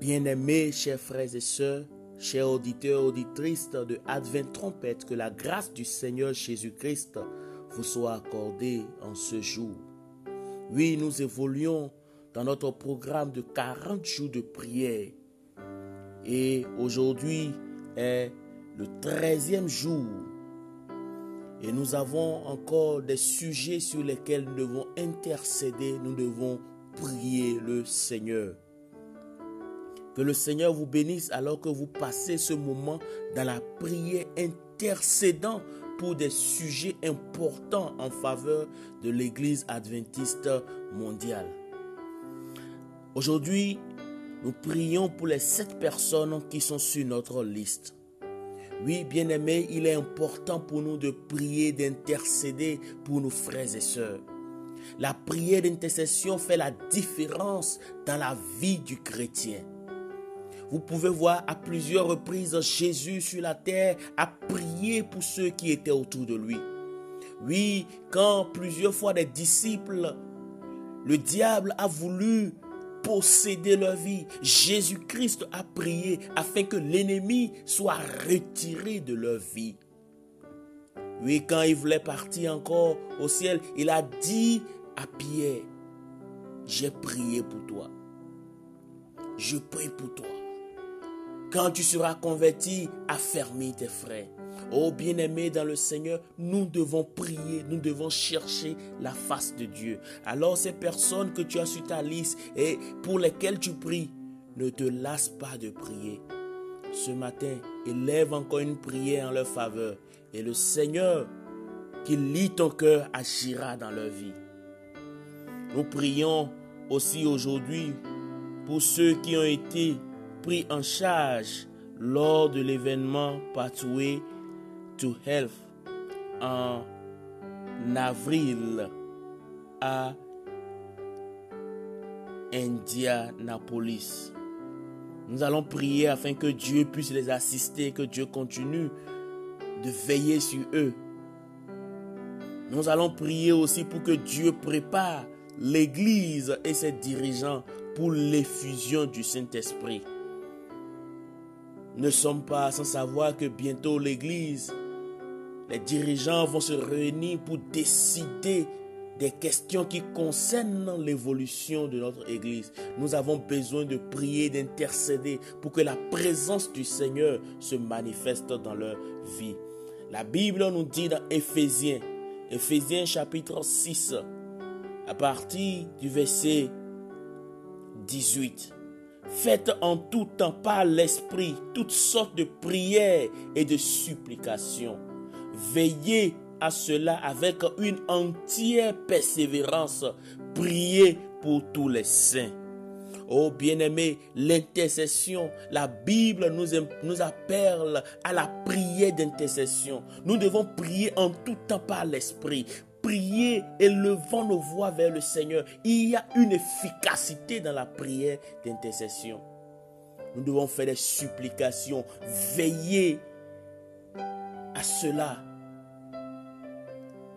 Bien-aimés, chers frères et sœurs, chers auditeurs, auditrices de Advent Trompette, que la grâce du Seigneur Jésus-Christ vous soit accordée en ce jour. Oui, nous évoluons dans notre programme de 40 jours de prière. Et aujourd'hui est le 13e jour. Et nous avons encore des sujets sur lesquels nous devons intercéder, nous devons prier le Seigneur. Que le Seigneur vous bénisse alors que vous passez ce moment dans la prière intercédant pour des sujets importants en faveur de l'Église adventiste mondiale. Aujourd'hui, nous prions pour les sept personnes qui sont sur notre liste. Oui, bien-aimés, il est important pour nous de prier, d'intercéder pour nos frères et sœurs. La prière d'intercession fait la différence dans la vie du chrétien. Vous pouvez voir à plusieurs reprises Jésus sur la terre a prié pour ceux qui étaient autour de lui. Oui, quand plusieurs fois des disciples, le diable a voulu posséder leur vie, Jésus-Christ a prié afin que l'ennemi soit retiré de leur vie. Oui, quand il voulait partir encore au ciel, il a dit à Pierre, j'ai prié pour toi. Je prie pour toi. Quand tu seras converti, affermis tes frères. Oh bien-aimé dans le Seigneur, nous devons prier, nous devons chercher la face de Dieu. Alors ces personnes que tu as sur ta liste et pour lesquelles tu pries, ne te lasse pas de prier. Ce matin, élève encore une prière en leur faveur et le Seigneur qui lit ton cœur agira dans leur vie. Nous prions aussi aujourd'hui pour ceux qui ont été pris en charge lors de l'événement Pathway to Health en avril à Indianapolis. Nous allons prier afin que Dieu puisse les assister, que Dieu continue de veiller sur eux. Nous allons prier aussi pour que Dieu prépare l'Église et ses dirigeants pour l'effusion du Saint-Esprit ne sommes pas sans savoir que bientôt l'Église, les dirigeants vont se réunir pour décider des questions qui concernent l'évolution de notre Église. Nous avons besoin de prier, d'intercéder pour que la présence du Seigneur se manifeste dans leur vie. La Bible nous dit dans Éphésiens, Éphésiens chapitre 6, à partir du verset 18. Faites en tout temps par l'Esprit toutes sortes de prières et de supplications. Veillez à cela avec une entière persévérance. Priez pour tous les saints. Oh bien-aimé, l'intercession, la Bible nous, nous appelle à la prière d'intercession. Nous devons prier en tout temps par l'Esprit prier, élevant nos voix vers le Seigneur, il y a une efficacité dans la prière d'intercession. Nous devons faire des supplications, veiller à cela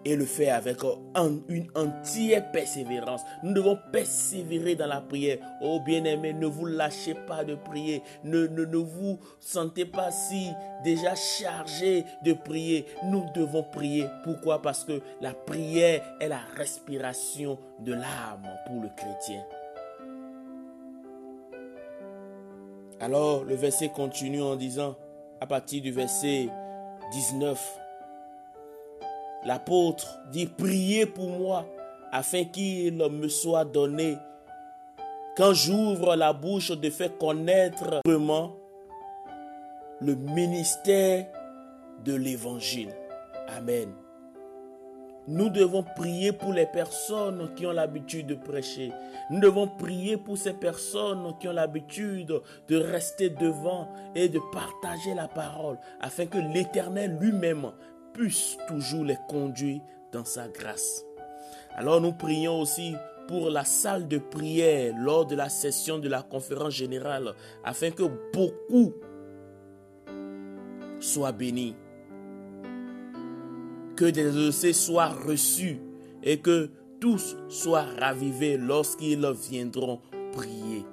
et le faire avec une entière persévérance. Nous devons persévérer dans la prière. Oh bien-aimés, ne vous lâchez pas de prier. Ne, ne, ne vous sentez pas si déjà chargé de prier. Nous devons prier. Pourquoi? Parce que la prière est la respiration de l'âme pour le chrétien. Alors le verset continue en disant, à partir du verset 19, L'apôtre dit, priez pour moi afin qu'il me soit donné, quand j'ouvre la bouche, de faire connaître vraiment le ministère de l'évangile. Amen. Nous devons prier pour les personnes qui ont l'habitude de prêcher. Nous devons prier pour ces personnes qui ont l'habitude de rester devant et de partager la parole afin que l'Éternel lui-même puisse toujours les conduire dans sa grâce. Alors nous prions aussi pour la salle de prière lors de la session de la conférence générale afin que beaucoup soient bénis. Que des dossiers soient reçus et que tous soient ravivés lorsqu'ils viendront prier.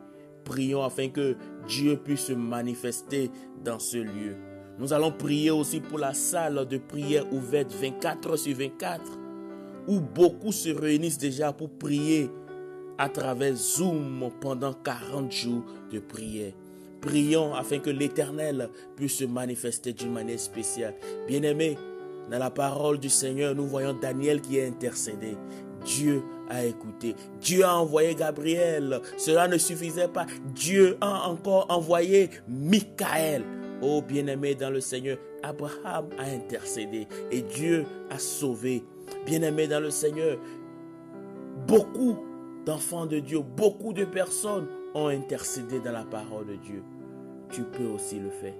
Prions afin que Dieu puisse se manifester dans ce lieu. Nous allons prier aussi pour la salle de prière ouverte 24 sur 24, où beaucoup se réunissent déjà pour prier à travers Zoom pendant 40 jours de prière. Prions afin que l'Éternel puisse se manifester d'une manière spéciale. Bien-aimés, dans la parole du Seigneur, nous voyons Daniel qui est intercédé. Dieu a écouté. Dieu a envoyé Gabriel. Cela ne suffisait pas. Dieu a encore envoyé Michael. Oh bien-aimé dans le Seigneur, Abraham a intercédé et Dieu a sauvé. Bien-aimé dans le Seigneur, beaucoup d'enfants de Dieu, beaucoup de personnes ont intercédé dans la parole de Dieu. Tu peux aussi le faire.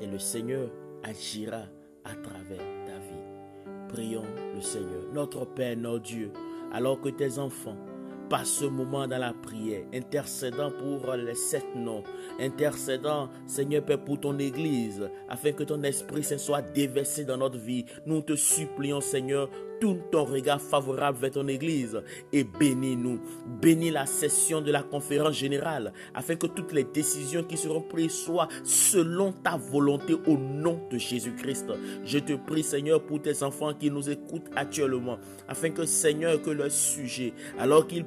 Et le Seigneur agira à travers ta vie. Prions le Seigneur, notre Père, notre Dieu, alors que tes enfants passent ce moment dans la prière, intercédant pour les sept noms, intercédant, Seigneur Père, pour ton Église, afin que ton Esprit se soit déversé dans notre vie. Nous te supplions, Seigneur, tourne ton regard favorable vers ton Église et bénis-nous. Bénis la session de la conférence générale afin que toutes les décisions qui seront prises soient selon ta volonté au nom de Jésus-Christ. Je te prie Seigneur pour tes enfants qui nous écoutent actuellement afin que Seigneur que leur sujet, alors qu'ils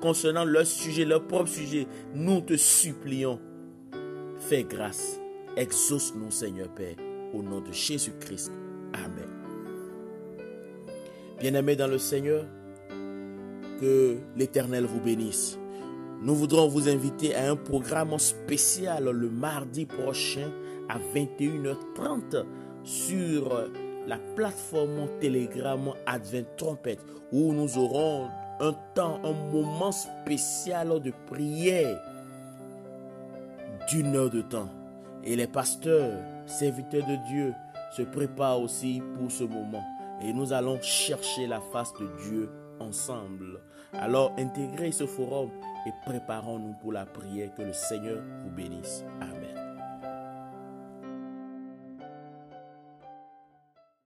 concernant leur sujet, leur propre sujet, nous te supplions. Fais grâce. Exauce-nous Seigneur Père au nom de Jésus-Christ. Amen. Bien-aimés dans le Seigneur, que l'Éternel vous bénisse. Nous voudrons vous inviter à un programme spécial le mardi prochain à 21h30 sur la plateforme Telegram Advent Trompette où nous aurons un temps, un moment spécial de prière d'une heure de temps. Et les pasteurs, serviteurs de Dieu, se préparent aussi pour ce moment et nous allons chercher la face de Dieu ensemble. Alors intégrez ce forum et préparons-nous pour la prière que le Seigneur vous bénisse. Amen.